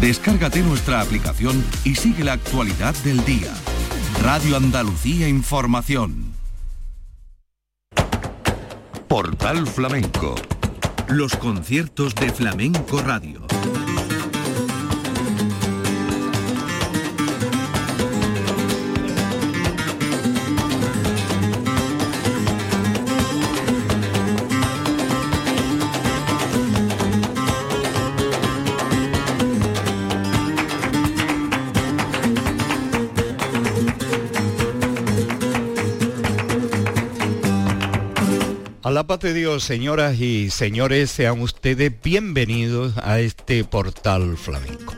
Descárgate nuestra aplicación y sigue la actualidad del día. Radio Andalucía Información. Portal Flamenco. Los conciertos de Flamenco Radio. La paz de Dios, señoras y señores, sean ustedes bienvenidos a este portal flamenco.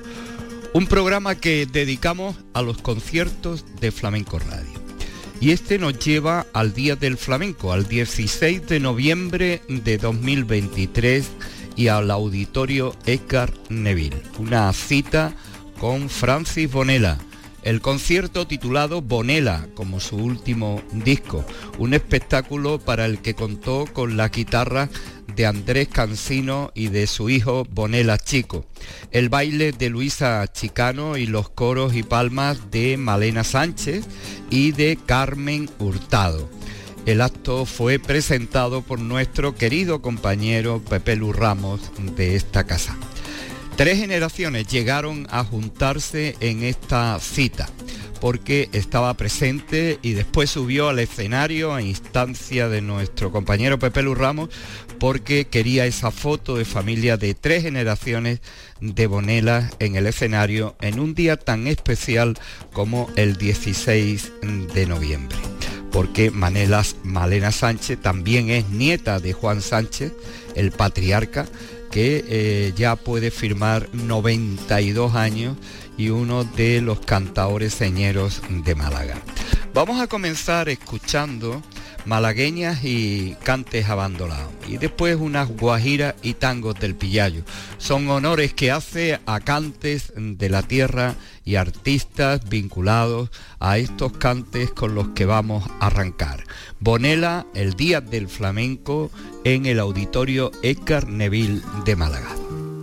Un programa que dedicamos a los conciertos de Flamenco Radio. Y este nos lleva al Día del Flamenco, al 16 de noviembre de 2023 y al auditorio Edgar Neville. Una cita con Francis Bonella el concierto titulado Bonela, como su último disco, un espectáculo para el que contó con la guitarra de Andrés Cancino y de su hijo Bonela Chico, el baile de Luisa Chicano y los coros y palmas de Malena Sánchez y de Carmen Hurtado. El acto fue presentado por nuestro querido compañero Pepe Lu Ramos de esta casa. Tres generaciones llegaron a juntarse en esta cita porque estaba presente y después subió al escenario a instancia de nuestro compañero Pepe Lu Ramos porque quería esa foto de familia de tres generaciones de Bonela en el escenario en un día tan especial como el 16 de noviembre. Porque Manelas, Malena Sánchez también es nieta de Juan Sánchez, el patriarca, que eh, ya puede firmar 92 años y uno de los cantadores señeros de Málaga. Vamos a comenzar escuchando malagueñas y cantes abandonados y después unas guajiras y tangos del Pillayo. Son honores que hace a cantes de la tierra y artistas vinculados a estos cantes con los que vamos a arrancar. Bonela, el Día del Flamenco en el Auditorio Edgar Neville de Málaga.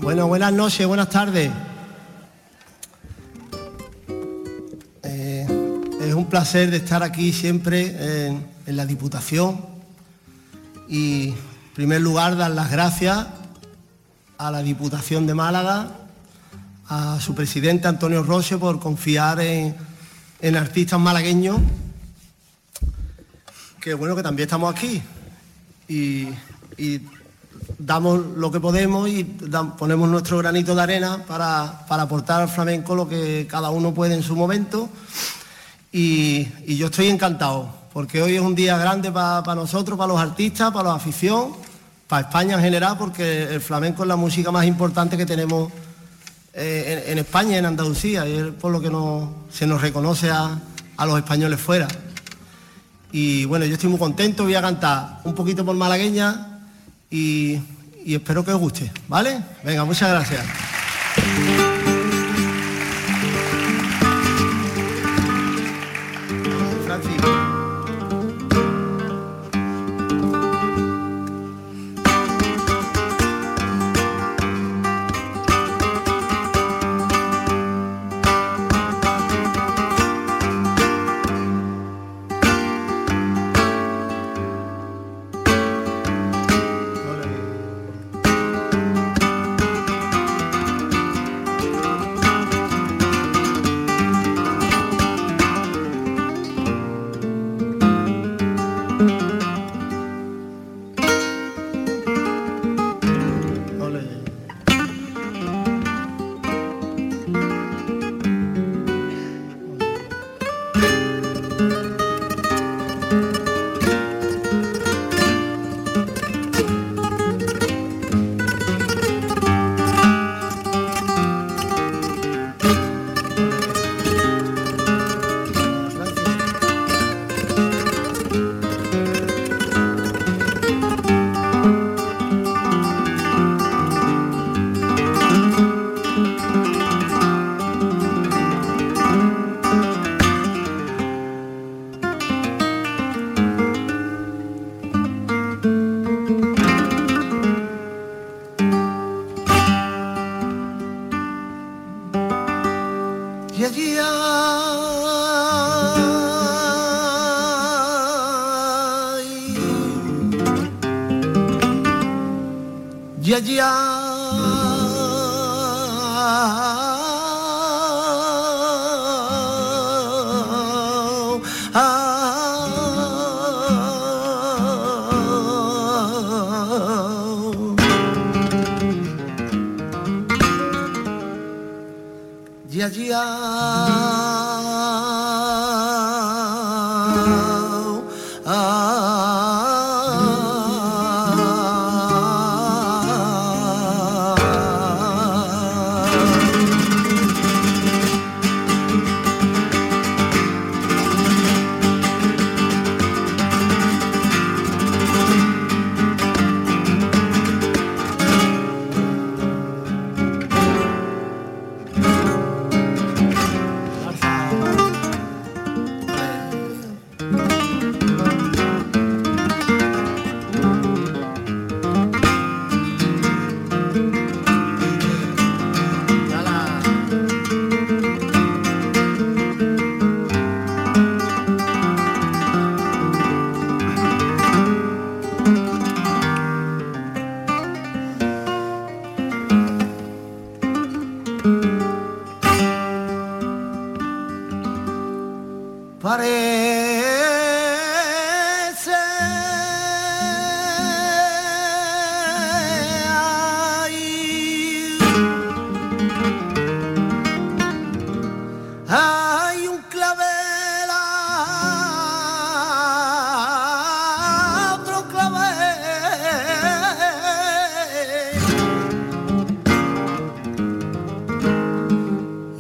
Bueno, buenas noches, buenas tardes. Eh, es un placer de estar aquí siempre en, la Diputación y en primer lugar dar las gracias a la Diputación de Málaga, a su presidente Antonio Roche por confiar en, en artistas malagueños, que bueno que también estamos aquí y, y damos lo que podemos y ponemos nuestro granito de arena para, para aportar al flamenco lo que cada uno puede en su momento. Y, yo estoy encantado, porque hoy es un día grande para nosotros, para los artistas, para la afición, para España en general, porque el flamenco es la música más importante que tenemos eh, en, en España, en Andalucía, y es por lo que nos- se nos reconoce a, a los españoles fuera. Y bueno, yo estoy muy contento, voy a cantar un poquito por malagueña y, espero que os guste, ¿vale? Venga, muchas gracias. Ya, ya. Ya, ya.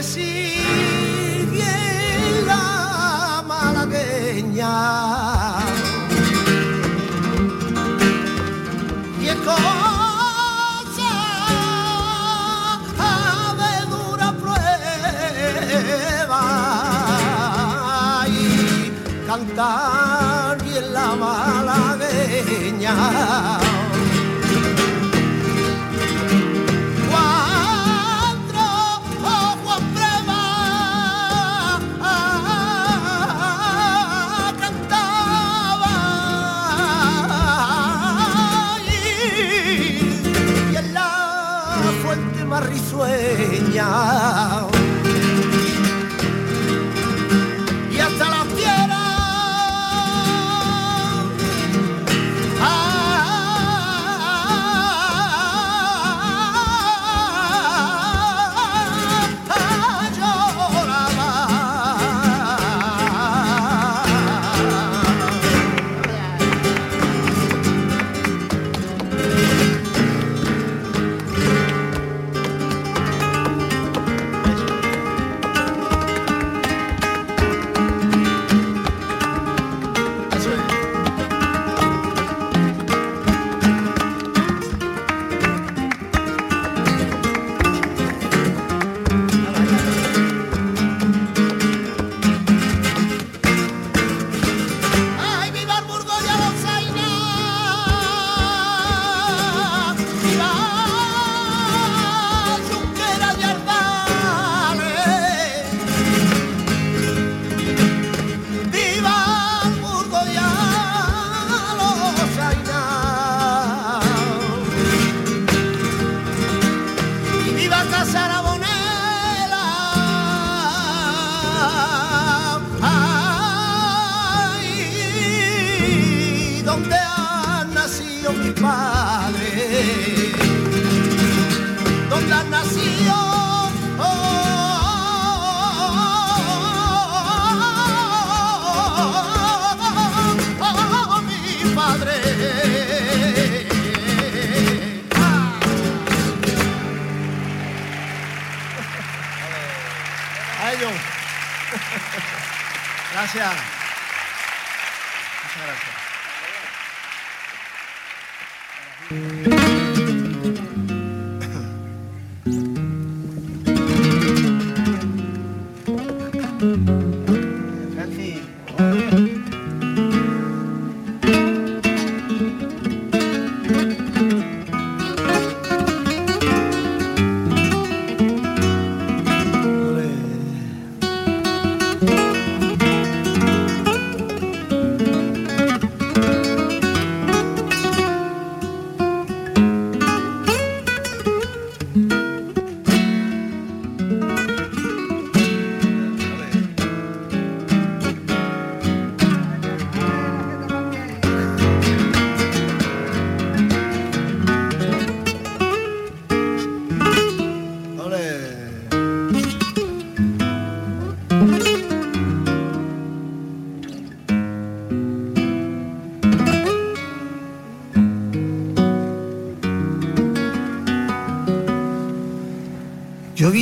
decir.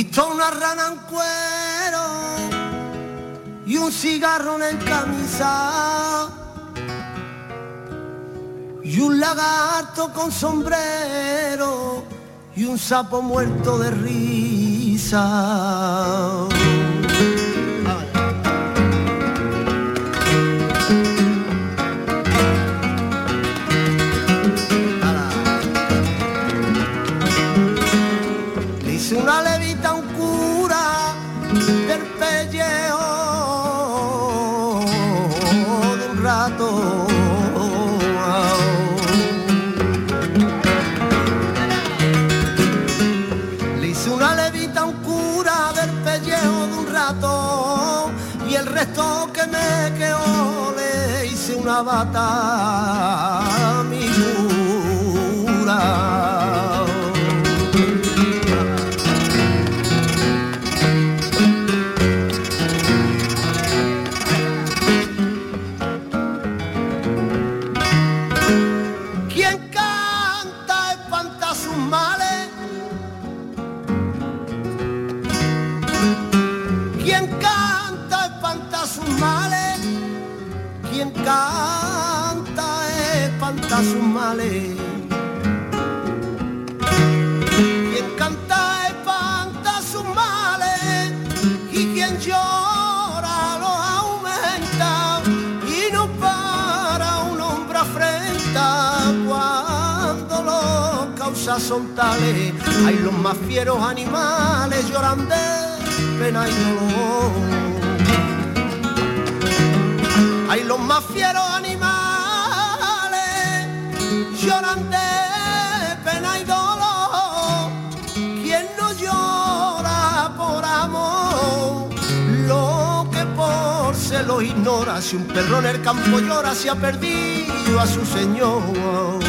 Visto una rana en cuero y un cigarro en camisa y un lagarto con sombrero y un sapo muerto de risa. Los causas son tales. Hay los más fieros animales lloran de pena y dolor. Hay los más fieros animales lloran de pena y dolor. Quien no llora por amor, lo que por se lo ignora. Si un perro en el campo llora, se ha perdido a su señor.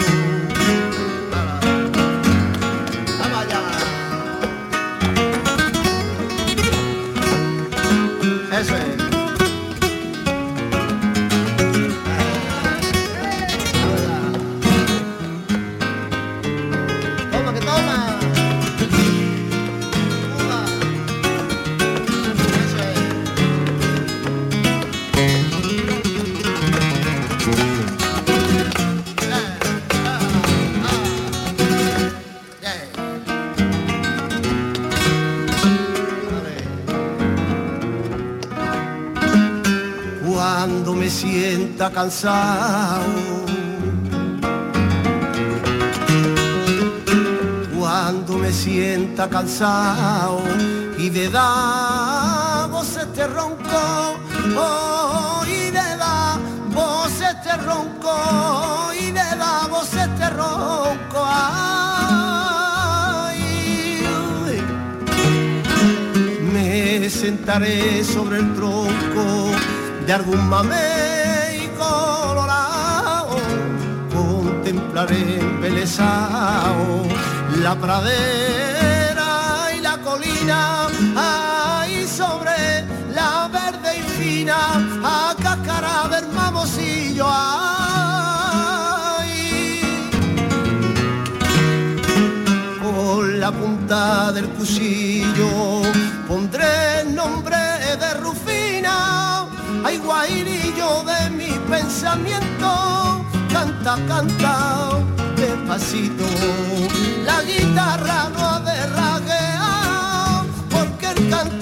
Cansado, cuando me sienta cansado y de dar voz este ronco, oh, y de dar voz este ronco, y de dar voz este ronco, ay, me sentaré sobre el tronco de algún mamey contemplaré embelesado la pradera y la colina, ahí sobre la verde y fina, a cascara del mamosillo, ay, con la punta del cuchillo pondré el nombre de Rufina, ay guairillo de mi pensamiento, canta, canta, despacito, la guitarra no ha de raguear, porque el cante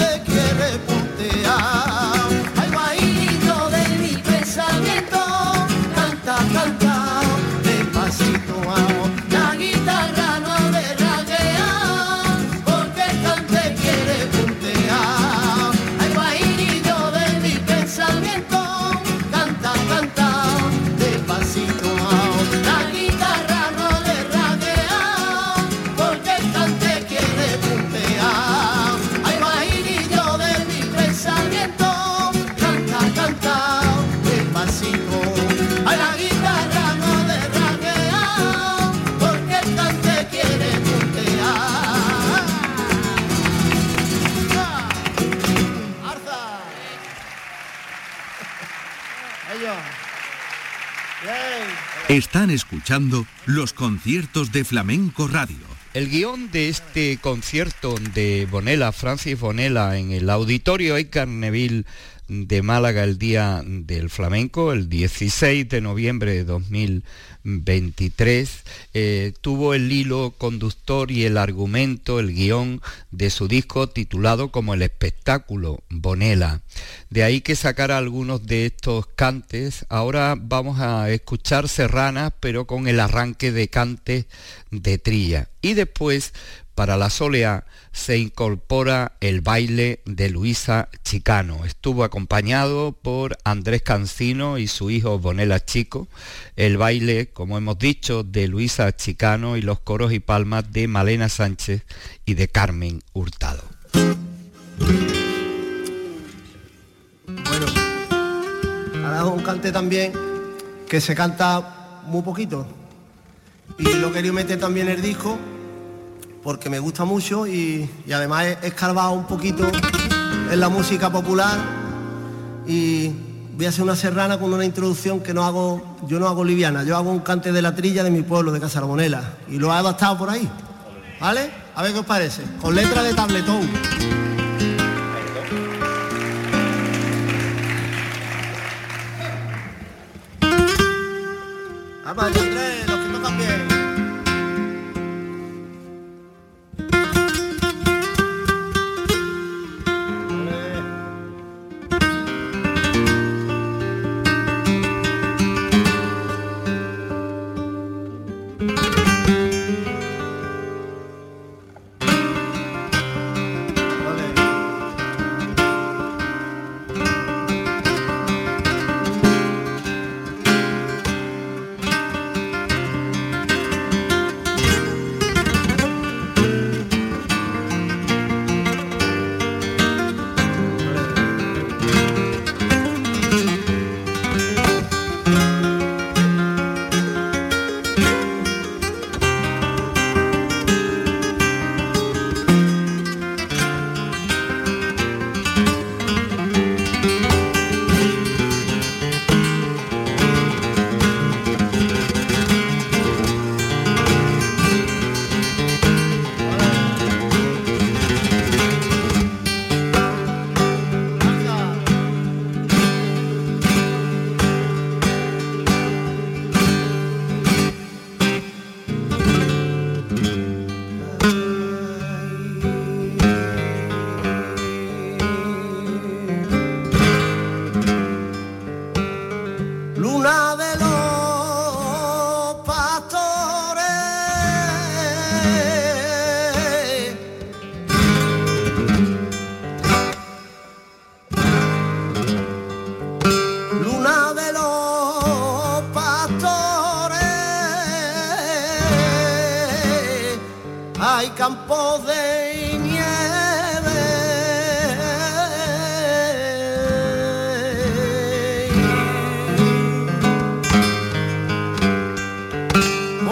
Están escuchando los conciertos de Flamenco Radio. El guion de este concierto de Bonela, Francis Bonela, en el auditorio Edgar Neville de Málaga el día del flamenco, el 16 de noviembre de 2023, eh, tuvo el hilo conductor y el argumento, el guion de su disco titulado como El espectáculo Bonela. De ahí que sacara algunos de estos cantes. Ahora vamos a escuchar serranas, pero con el arranque de cantes de trilla. Y después para la solea se incorpora el baile de Luisa Chicano. Estuvo acompañado por Andrés Cancino y su hijo Bonela Chico. El baile, como hemos dicho, de Luisa Chicano y los coros y palmas de Malena Sánchez y de Carmen Hurtado. Bueno, ahora un cante también que se canta muy poquito. Y lo quería meter también el disco porque me gusta mucho y, además he escarbado un poquito en la música popular y voy a hacer una serrana con una introducción que no hago, yo no hago liviana, yo hago un cante de la trilla de mi pueblo, de Casarbonela, y lo he adaptado por ahí. ¿Vale? A ver qué os parece. Con letra de tabletón. Vamos, los que tocan bien.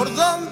Oradan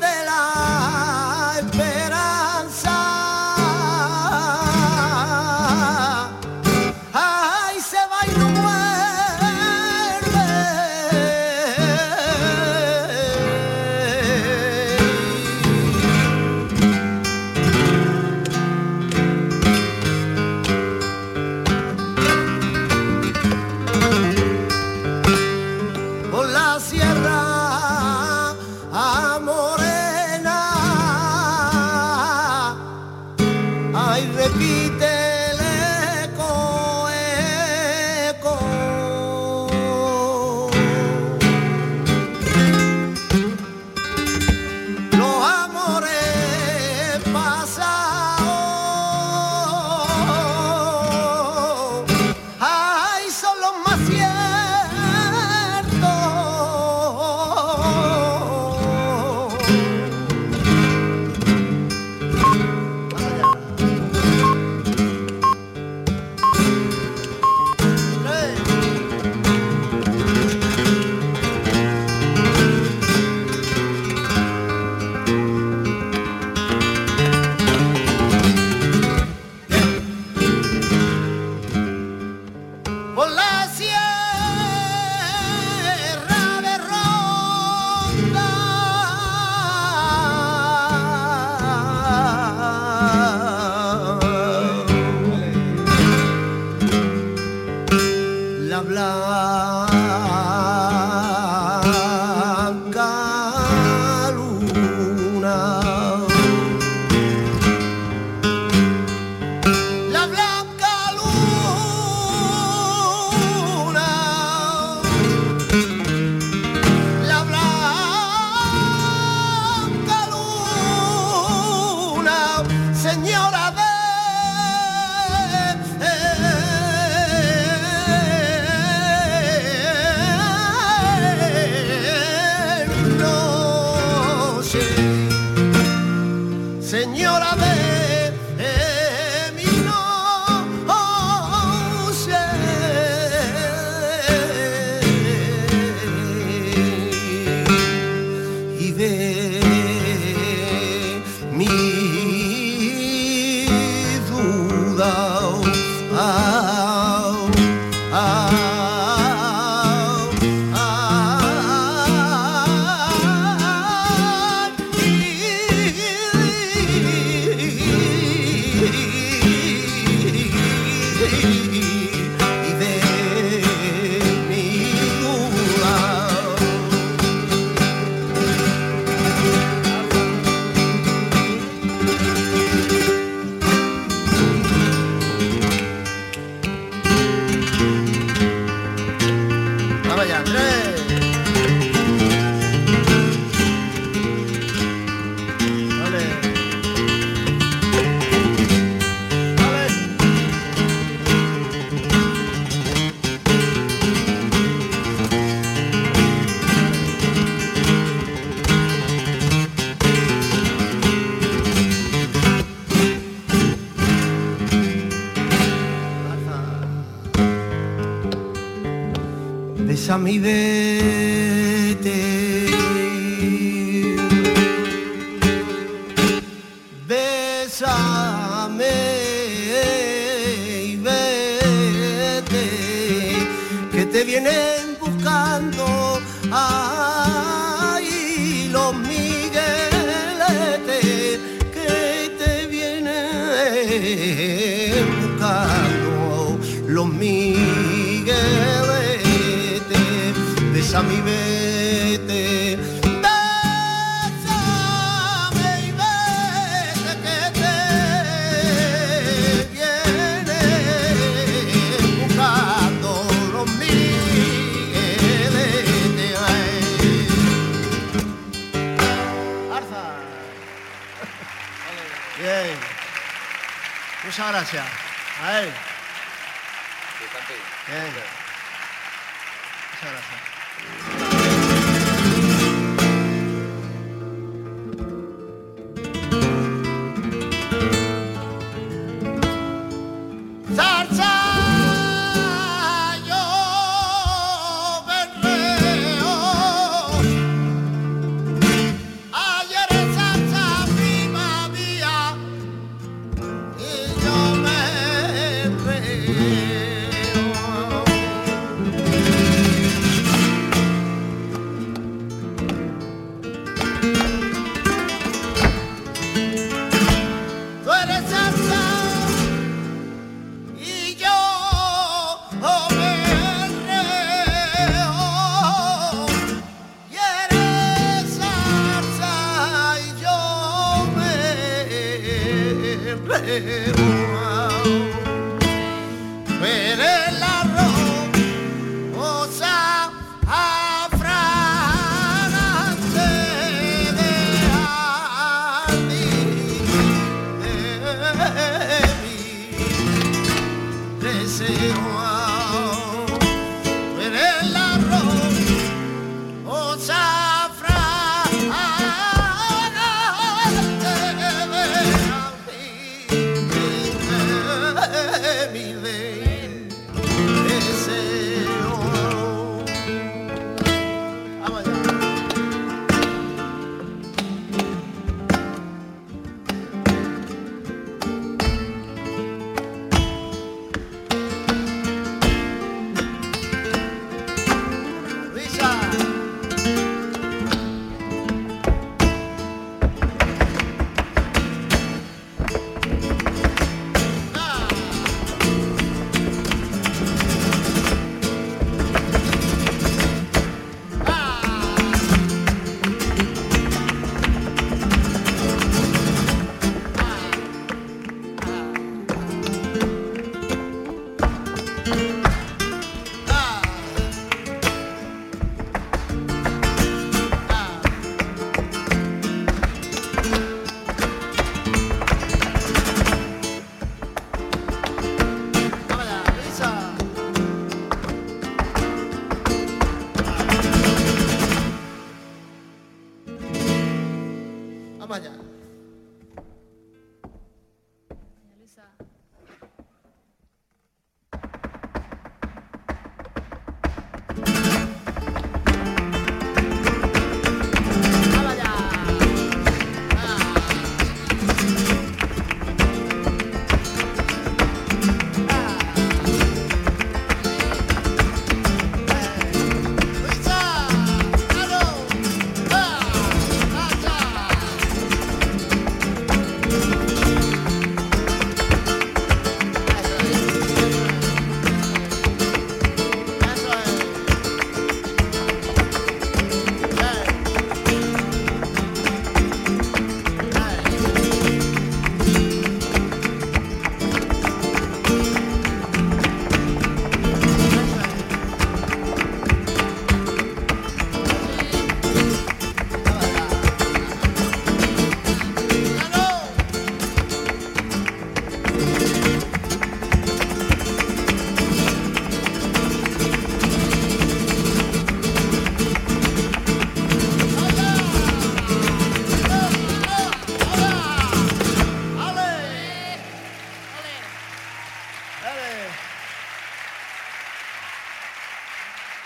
mi vete.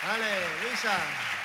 好嘞，Lisa。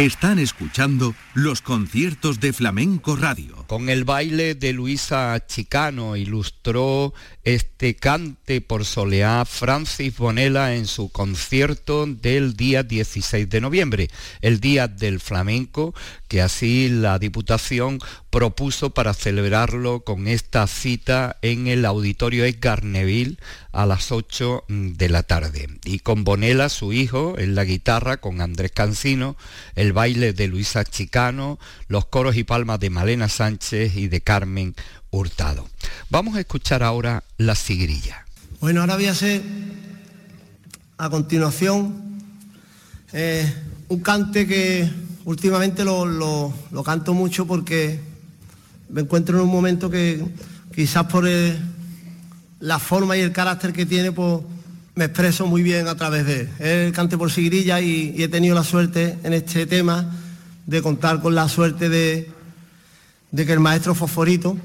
Están escuchando los conciertos de Flamenco Radio. Con el baile de Luisa Chicano ilustró este cante por soleá Francis Bonella en su concierto del día 16 de noviembre, el Día del Flamenco, que así la Diputación propuso para celebrarlo con esta cita en el Auditorio Edgar Neville a las 8 de la tarde. Y con Bonela, su hijo, en la guitarra, con Andrés Cancino, el baile de Luisa Chicano, los coros y palmas de Malena Sánchez y de Carmen Hurtado. Vamos a escuchar ahora la sigrilla. Bueno, ahora voy a hacer a continuación eh, un cante que últimamente lo, canto mucho porque me encuentro en un momento que quizás por la forma y el carácter que tiene, pues me expreso muy bien a través de él. el cante por sigrilla y, he tenido la suerte en este tema de contar con la suerte de, que el maestro Fosforito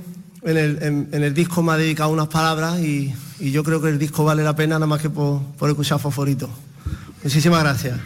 en el, disco me ha dedicado unas palabras y, yo creo que el disco vale la pena nada más que por, por escuchar Fosforito. Muchísimas gracias.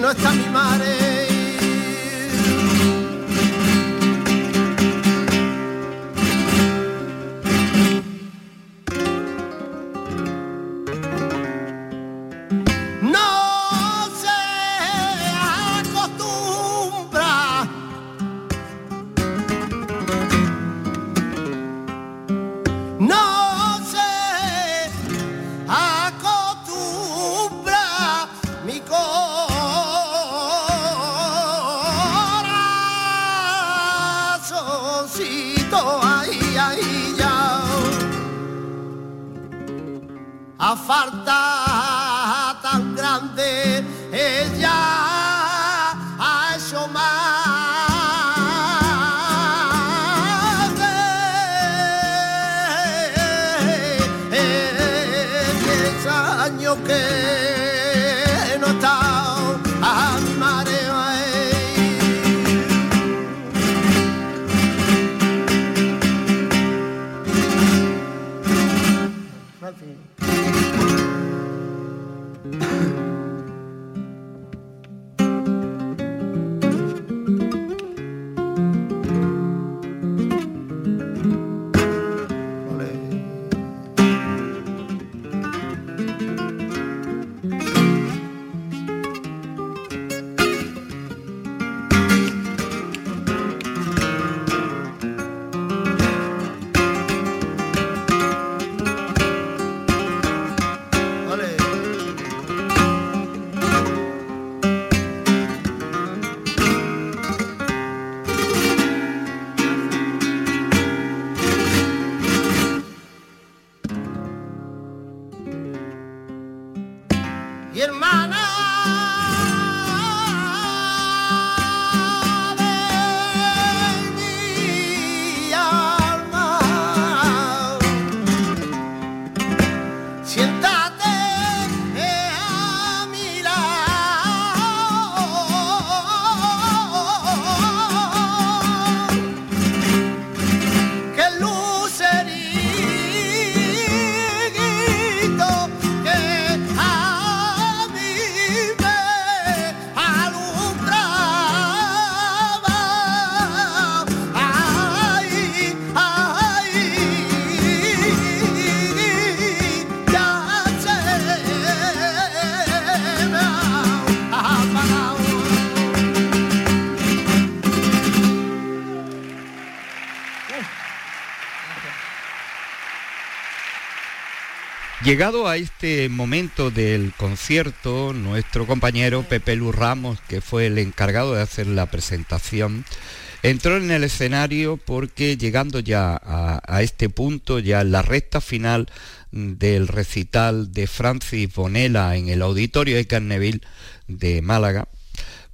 No está mi madre. Llegado a este momento del concierto, nuestro compañero Pepe Lu Ramos, que fue el encargado de hacer la presentación, entró en el escenario porque llegando ya a, a este punto, ya en la recta final del recital de Francis Bonella en el auditorio de Carneville de Málaga,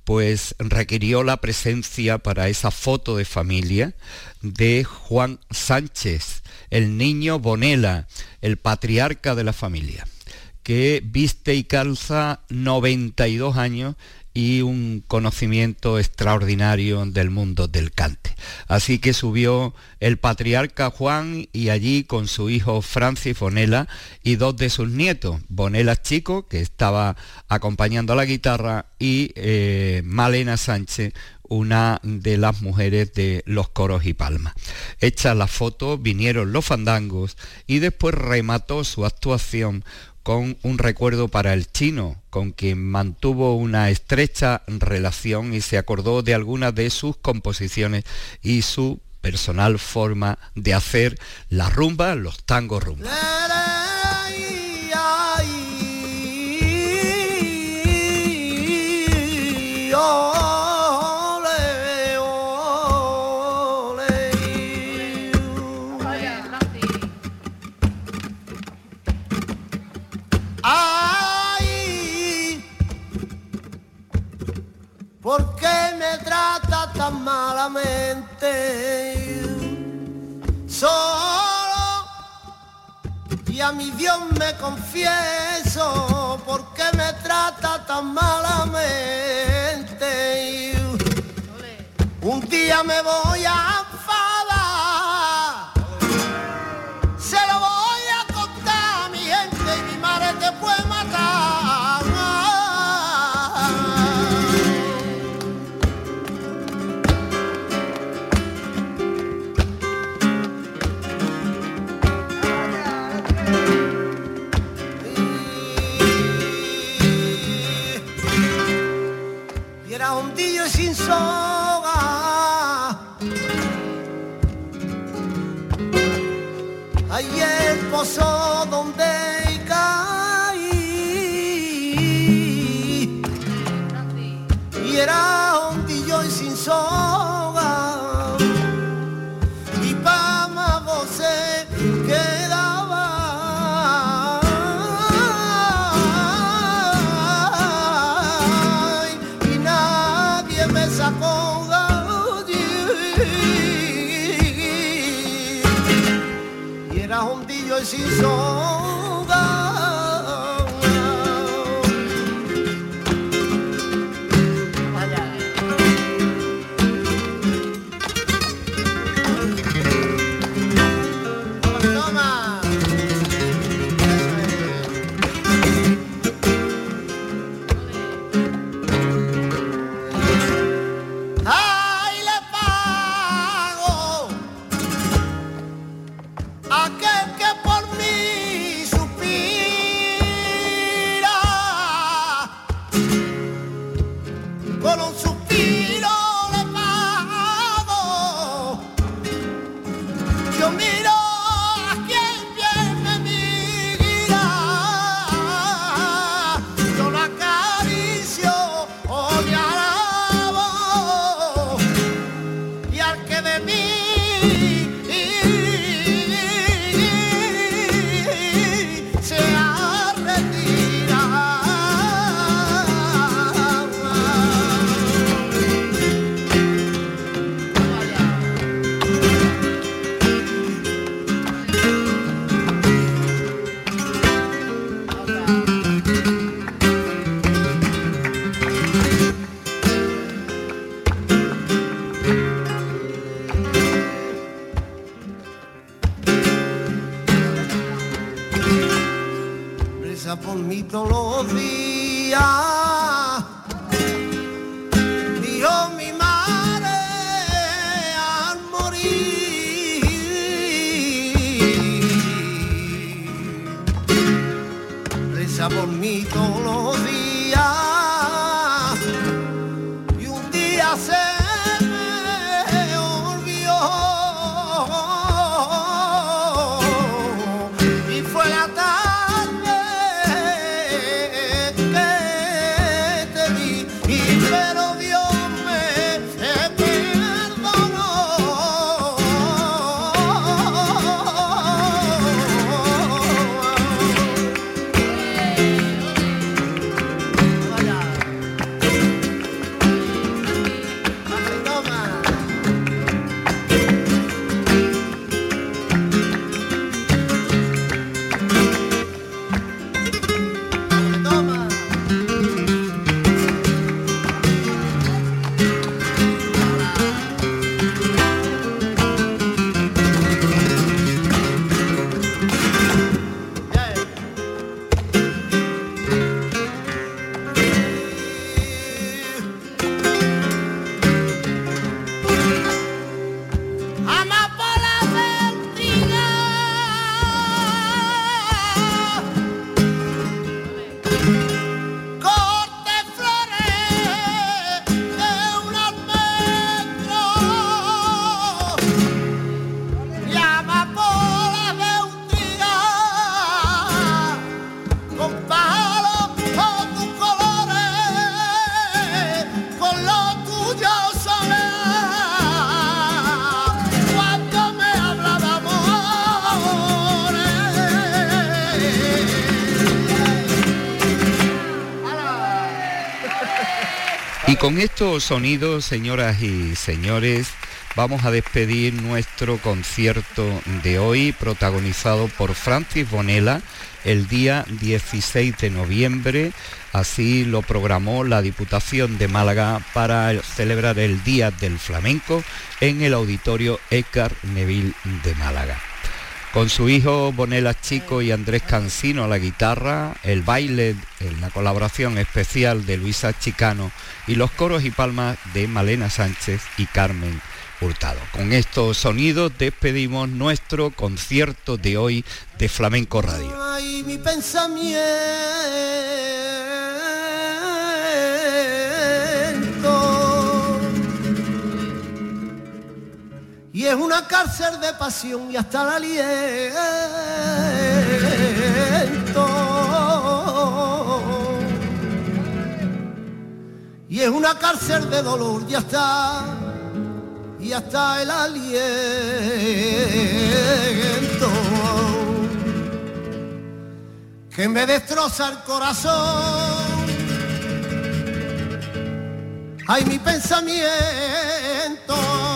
pues requirió la presencia para esa foto de familia de Juan Sánchez, el niño Bonela, el patriarca de la familia, que viste y calza 92 años y un conocimiento extraordinario del mundo del cante. Así que subió el patriarca Juan y allí con su hijo Francis Bonela y dos de sus nietos, Bonela Chico, que estaba acompañando la guitarra, y eh, Malena Sánchez, una de las mujeres de los coros y palmas. Hecha la foto, vinieron los fandangos y después remató su actuación con un recuerdo para el chino, con quien mantuvo una estrecha relación y se acordó de algunas de sus composiciones y su personal forma de hacer la rumba, los tangos rumba. Tan malamente. Solo y a mi Dios me confieso porque me trata tan malamente. Un día me voy a con estos sonidos, señoras y señores, vamos a despedir nuestro concierto de hoy, protagonizado por Francis Bonella, el día 16 de noviembre. Así lo programó la Diputación de Málaga para celebrar el Día del Flamenco en el Auditorio Edgar Neville de Málaga. Con su hijo Bonela Chico y Andrés Cancino a la guitarra, el baile en la colaboración especial de Luisa Chicano y los coros y palmas de Malena Sánchez y Carmen Hurtado. Con estos sonidos despedimos nuestro concierto de hoy de Flamenco Radio. mi pensamiento y es una cárcel de pasión y hasta el aliento. Y es una cárcel de dolor y hasta, y hasta el aliento. Que me destroza el corazón. Ay, mi pensamiento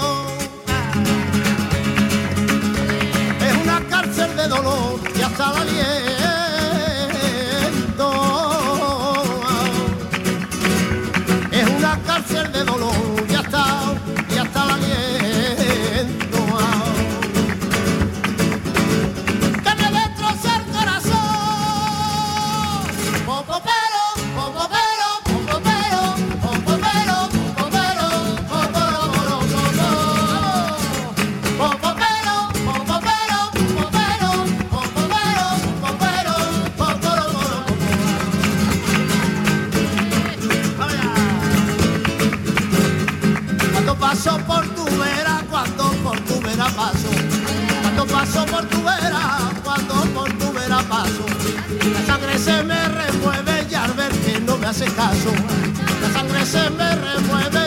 de dolor y hasta la aliento. hace caso, la sangre se me remueve.